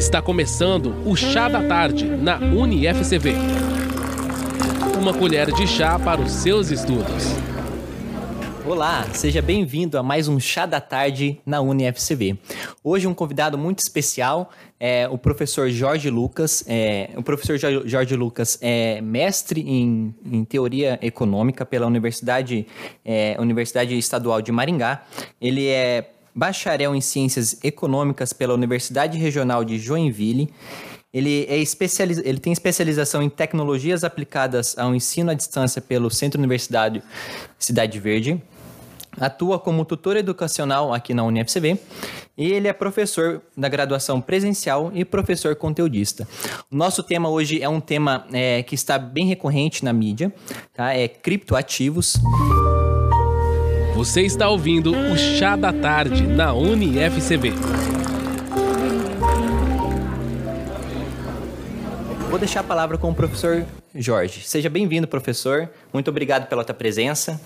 Está começando o Chá da Tarde na UniFCV. Uma colher de chá para os seus estudos. Olá, seja bem-vindo a mais um Chá da Tarde na UniFCV. Hoje um convidado muito especial é o professor Jorge Lucas. É, o professor Jorge Lucas é mestre em, em teoria econômica pela Universidade, é, Universidade Estadual de Maringá. Ele é bacharel em ciências econômicas pela Universidade Regional de Joinville. Ele, é especializ... ele tem especialização em tecnologias aplicadas ao ensino à distância pelo Centro Universitário Cidade Verde. Atua como tutor educacional aqui na UniFCB e ele é professor da graduação presencial e professor conteudista. Nosso tema hoje é um tema é, que está bem recorrente na mídia, tá? é criptoativos. Você está ouvindo o Chá da Tarde na UniFCB. Vou deixar a palavra com o professor Jorge. Seja bem-vindo, professor. Muito obrigado pela tua presença.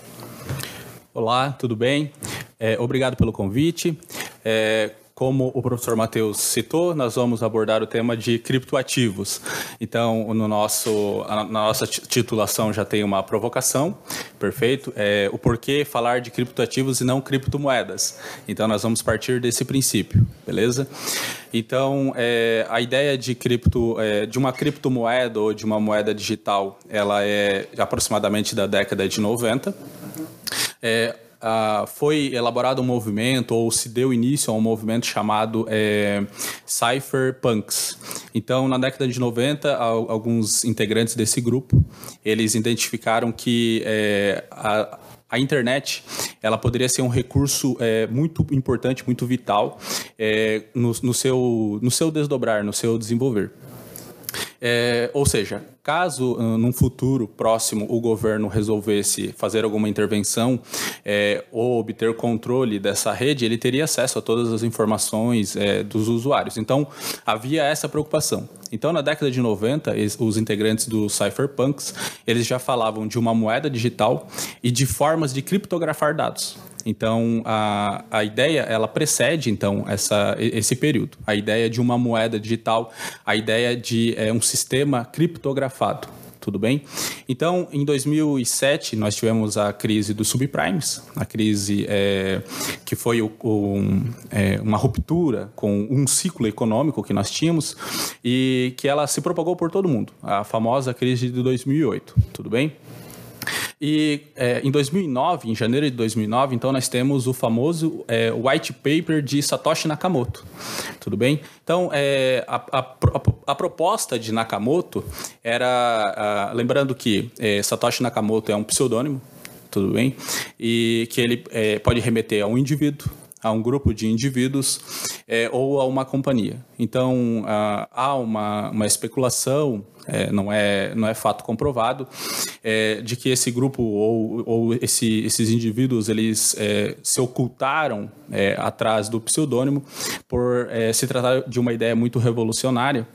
Olá, tudo bem? É, obrigado pelo convite. É, como o professor Matheus citou, nós vamos abordar o tema de criptoativos. Então, no nosso, na nossa titulação já tem uma provocação, perfeito? É, o porquê falar de criptoativos e não criptomoedas. Então, nós vamos partir desse princípio, beleza? Então, é, a ideia de cripto, é, de uma criptomoeda ou de uma moeda digital, ela é aproximadamente da década de 90. É, uh, foi elaborado um movimento, ou se deu início a um movimento chamado é, Cypherpunks. Então, na década de 90, alguns integrantes desse grupo, eles identificaram que é, a, a internet ela poderia ser um recurso é, muito importante, muito vital é, no, no, seu, no seu desdobrar, no seu desenvolver. É, ou seja, caso uh, num futuro próximo o governo resolvesse fazer alguma intervenção é, ou obter controle dessa rede, ele teria acesso a todas as informações é, dos usuários. Então, havia essa preocupação. Então, na década de 90, os integrantes do Cypherpunks, eles já falavam de uma moeda digital e de formas de criptografar dados. Então, a, a ideia, ela precede, então, essa, esse período. A ideia de uma moeda digital, a ideia de é, um sistema criptografado tudo bem? Então, em 2007, nós tivemos a crise dos subprimes, a crise é, que foi o, o, é, uma ruptura com um ciclo econômico que nós tínhamos e que ela se propagou por todo mundo, a famosa crise de 2008, tudo bem? E é, em 2009, em janeiro de 2009, então nós temos o famoso é, white paper de Satoshi Nakamoto. Tudo bem? Então, é, a, a, a, proposta de Nakamoto era, a, lembrando que é, Satoshi Nakamoto é um pseudônimo, tudo bem? E que ele é, pode remeter a um indivíduo, a um grupo de indivíduos é, ou a uma companhia. Então, há uma, uma especulação, é, não, é, não é fato comprovado, é, de que esse grupo ou, ou esse, esses indivíduos eles é, se ocultaram é, atrás do pseudônimo por é, se tratar de uma ideia muito revolucionária.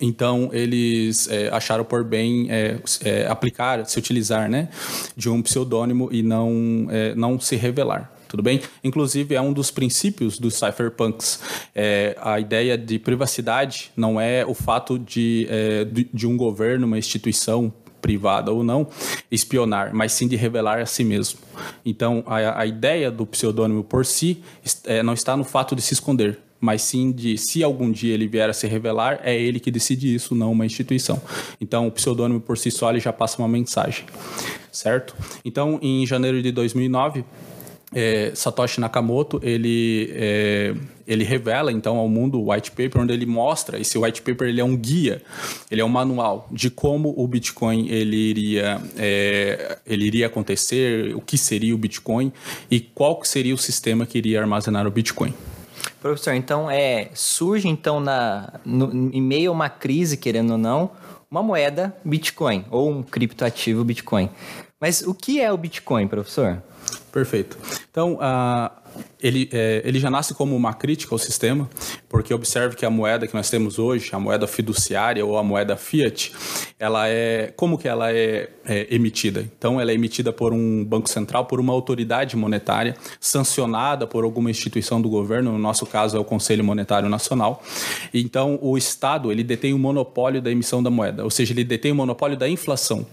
Então, eles é, acharam por bem é, é, aplicar, se utilizar né, de um pseudônimo e não, não se revelar tudo bem? Inclusive, é um dos princípios dos cypherpunks. É, a ideia de privacidade não é o fato de, é, de, de um governo, uma instituição privada ou não, espionar, mas sim de revelar a si mesmo. Então, a, a ideia do pseudônimo por si é, não está no fato de se esconder, mas sim de se algum dia ele vier a se revelar, é ele que decide isso, não uma instituição. Então, o pseudônimo por si só ele já passa uma mensagem, certo? Então, em janeiro de 2009, é, Satoshi Nakamoto ele é, ele revela então ao mundo o white paper onde ele mostra esse white paper ele é um guia ele é um manual de como o Bitcoin ele iria é, ele iria acontecer o que seria o Bitcoin e qual seria o sistema que iria armazenar o Bitcoin. Professor então é surge então na no, em meio a uma crise querendo ou não uma moeda Bitcoin ou um criptoativo Bitcoin. Mas o que é o Bitcoin professor? Perfeito. Então, a, ele, é, ele já nasce como uma crítica ao sistema, porque observe que a moeda que nós temos hoje, a moeda fiduciária ou a moeda fiat, ela é como que ela é, é emitida? Então, ela é emitida por um banco central, por uma autoridade monetária, sancionada por alguma instituição do governo. No nosso caso, é o Conselho Monetário Nacional. Então, o Estado ele detém o monopólio da emissão da moeda, ou seja, ele detém o monopólio da inflação.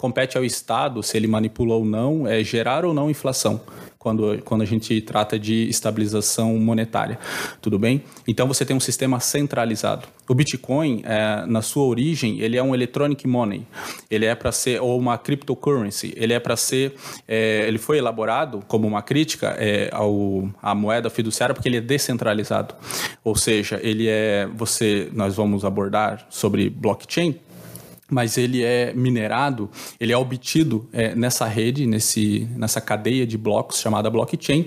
Compete ao Estado, se ele manipula ou não, é gerar ou não inflação quando, quando a gente trata de estabilização monetária. Tudo bem? Então você tem um sistema centralizado. O Bitcoin, é, na sua origem, ele é um electronic money. Ele é para ser ou uma cryptocurrency. Ele é para ser, é, ele foi elaborado como uma crítica é, ao à moeda fiduciária porque ele é descentralizado. Ou seja, ele é você, nós vamos abordar sobre blockchain mas ele é minerado, ele é obtido é, nessa rede, nesse, nessa cadeia de blocos chamada blockchain.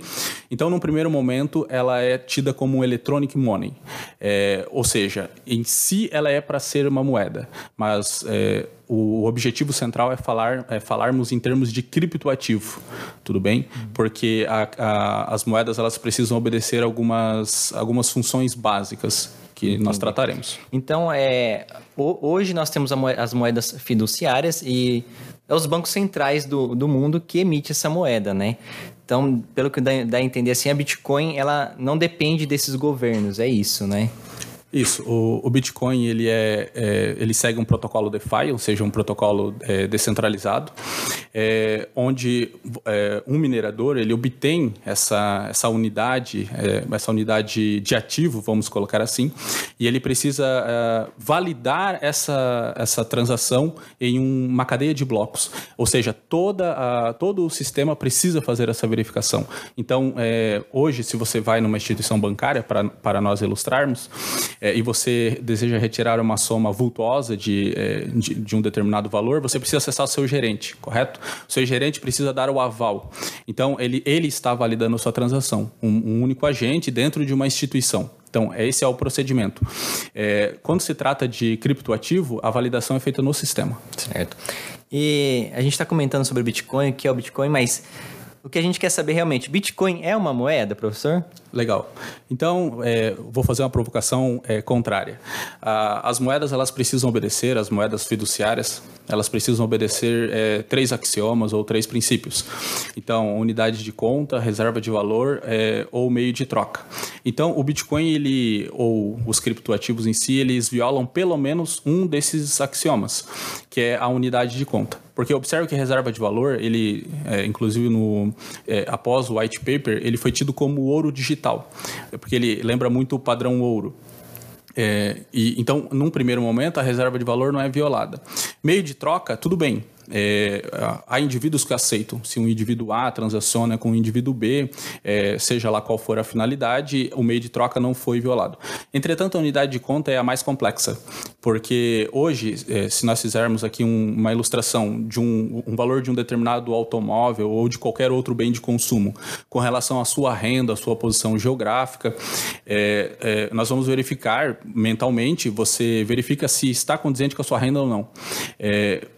Então, num primeiro momento, ela é tida como um electronic money, é, ou seja, em si ela é para ser uma moeda, mas é, o objetivo central é falar é falarmos em termos de criptoativo, tudo bem? Porque a, a, as moedas elas precisam obedecer algumas algumas funções básicas que Entendi. nós trataremos. Então, é, hoje nós temos as moedas fiduciárias e é os bancos centrais do, do mundo que emite essa moeda, né? Então, pelo que dá, dá a entender, assim, a Bitcoin, ela não depende desses governos, é isso, né? Isso, o, o Bitcoin ele, é, é, ele segue um protocolo DeFi, ou seja, um protocolo é, descentralizado, é, onde é, um minerador ele obtém essa, essa unidade, é, essa unidade de ativo, vamos colocar assim, e ele precisa validar essa, essa transação em uma cadeia de blocos, ou seja, toda a, todo o sistema precisa fazer essa verificação. Então, hoje, se você vai numa instituição bancária, para, nós ilustrarmos, é, e você deseja retirar uma soma vultuosa de, é, de, de, um determinado valor, você precisa acessar o seu gerente, correto? Seu gerente precisa dar o aval. Então, ele, ele está validando a sua transação, um, um único agente dentro de uma instituição. Então, esse é o procedimento. É, quando se trata de criptoativo, a validação é feita no sistema. Certo. E a gente está comentando sobre o Bitcoin, o que é o Bitcoin, mas o que a gente quer saber realmente, Bitcoin é uma moeda, professor? Legal. Então, é, vou fazer uma provocação é, contrária. Ah, as moedas elas precisam obedecer, as moedas fiduciárias, elas precisam obedecer é, três axiomas ou três princípios. Então, unidade de conta, reserva de valor é, ou meio de troca. Então, o Bitcoin ele ou os criptoativos em si eles violam pelo menos um desses axiomas, que é a unidade de conta. Porque observe que reserva de valor, ele, é, inclusive no, é, após o white paper, ele foi tido como ouro digital, porque ele lembra muito o padrão ouro. É, e, então, num primeiro momento, a reserva de valor não é violada. Meio de troca, tudo bem. É, há indivíduos que aceitam. Se um indivíduo A transaciona com um indivíduo B, é, seja lá qual for a finalidade, o meio de troca não foi violado. Entretanto, a unidade de conta é a mais complexa, porque hoje, é, se nós fizermos aqui um, uma ilustração de um, um, valor de um determinado automóvel ou de qualquer outro bem de consumo com relação à sua renda, à sua posição geográfica, é, é, nós vamos verificar mentalmente, você verifica se está condizente com a sua renda ou não.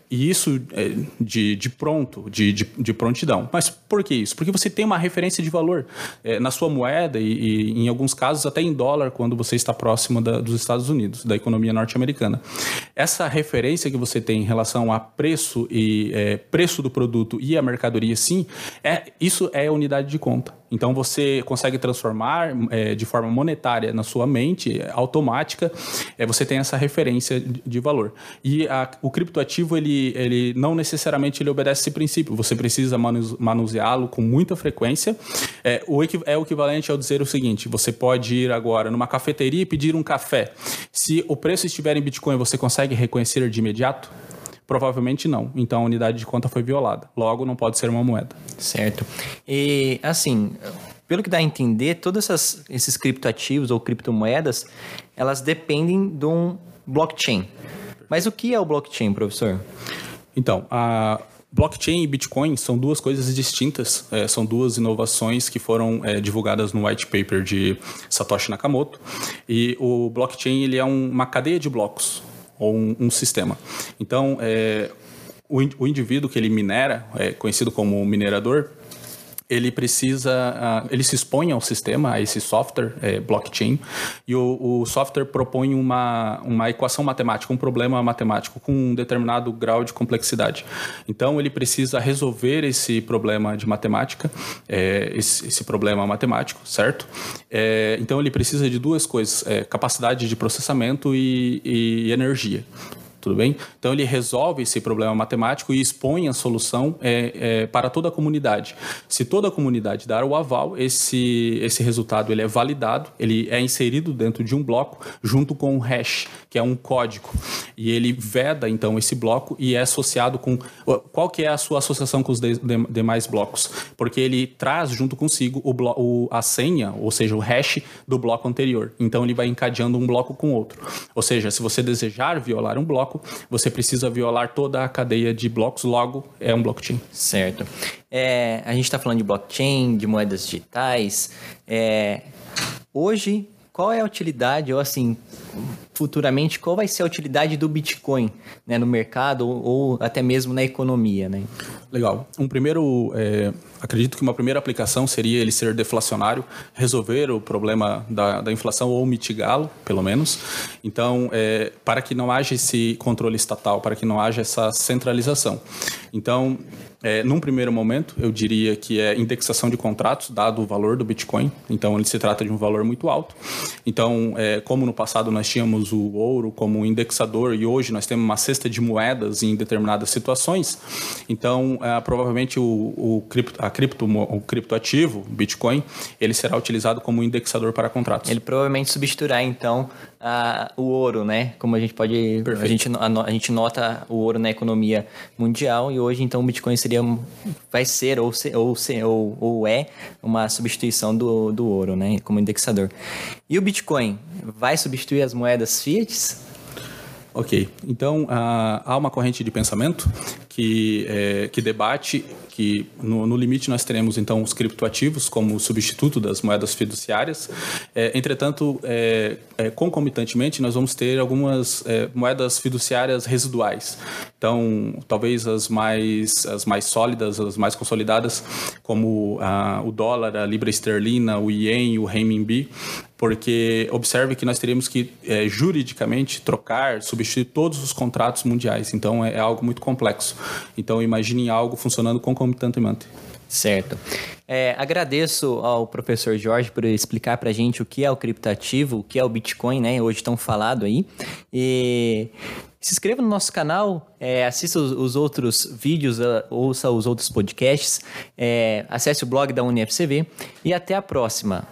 E isso é de, de pronto, de, de, de, prontidão. Mas por que isso? Porque você tem uma referência de valor é, na sua moeda e, e, em alguns casos, até em dólar, quando você está próximo da, dos Estados Unidos, da economia norte-americana. Essa referência que você tem em relação a preço e é, preço do produto e a mercadoria, sim, é, isso é unidade de conta. Então você consegue transformar é, de forma monetária na sua mente, automática, é, você tem essa referência de, valor. E a, o criptoativo, ele, ele não necessariamente ele obedece esse princípio. Você precisa manuseá-lo com muita frequência. É o, é o equivalente ao dizer o seguinte: você pode ir agora numa cafeteria e pedir um café. Se o preço estiver em Bitcoin, você consegue reconhecer de imediato? Provavelmente não. Então a unidade de conta foi violada. Logo, não pode ser uma moeda. Certo. E assim, pelo que dá a entender, todos essas, esses criptoativos ou criptomoedas, elas dependem de um blockchain. Mas o que é o blockchain, professor? Então, a blockchain e Bitcoin são duas coisas distintas, é, são duas inovações que foram é, divulgadas no white paper de Satoshi Nakamoto. E o blockchain ele é um, uma cadeia de blocos ou um, um sistema. Então, é, o, o, indivíduo que ele minera, é conhecido como minerador, ele precisa, uh, ele se expõe ao sistema, a esse software é, blockchain, e o, o, software propõe uma, uma equação matemática, um problema matemático com um determinado grau de complexidade. Então, ele precisa resolver esse problema de matemática, é, esse, esse, problema matemático, certo? É, então, ele precisa de duas coisas, é, capacidade de processamento e, e energia tudo bem? Então ele resolve esse problema matemático e expõe a solução é, é, para toda a comunidade. Se toda a comunidade dar o aval, esse, esse resultado ele é validado, ele é inserido dentro de um bloco junto com um hash, que é um código. E ele veda então esse bloco e é associado com qual que é a sua associação com os de, de, demais blocos? Porque ele traz junto consigo o, o, a senha, ou seja, o hash do bloco anterior. Então ele vai encadeando um bloco com outro. Ou seja, se você desejar violar um bloco bloco, você precisa violar toda a cadeia de blocos, logo é um blockchain. Certo. É, a gente está falando de blockchain, de moedas digitais. É, hoje, qual é a utilidade, ou assim, futuramente, qual vai ser a utilidade do Bitcoin né, no mercado ou, ou até mesmo na economia? Né? Legal. Um primeiro, é, acredito que uma primeira aplicação seria ele ser deflacionário, resolver o problema da, da inflação ou mitigá-lo, pelo menos. Então, é, para que não haja esse controle estatal, para que não haja essa centralização. Então, é, num primeiro momento, eu diria que é indexação de contratos, dado o valor do Bitcoin. Então, ele se trata de um valor muito alto. Então, é, como no passado nós tínhamos o ouro como indexador e hoje nós temos uma cesta de moedas em determinadas situações, então, é, provavelmente o, o, cripto, a cripto, o criptoativo, Bitcoin, ele será utilizado como indexador para contratos. Ele provavelmente substituirá, então, a, o ouro, né? Como a gente pode... A gente, a, a gente nota o ouro na economia mundial e hoje, então, o Bitcoin seria seria, vai ser ou, ser, ou, ser, ou, ou é uma substituição do, do ouro, né, como indexador. E o Bitcoin vai substituir as moedas fiat? Ok, então uh, há uma corrente de pensamento que, é, que debate que no, no, limite nós teremos então os criptoativos como substituto das moedas fiduciárias. É, entretanto, é, é, concomitantemente nós vamos ter algumas é, moedas fiduciárias residuais. Então, talvez as mais as mais sólidas, as mais consolidadas, como ah, o dólar, a libra esterlina, o ien, o renminbi, porque observe que nós teríamos que é, juridicamente trocar, substituir todos os contratos mundiais. Então é, é algo muito complexo. Então imagine algo funcionando concomitantemente. Certo. É, agradeço ao professor Jorge por explicar para a gente o que é o criptativo, o que é o Bitcoin, né? Hoje tão falado aí. E se inscreva no nosso canal, é, assista os, os, outros vídeos, uh, ouça os outros podcasts, é, acesse o blog da UniFCV e até a próxima.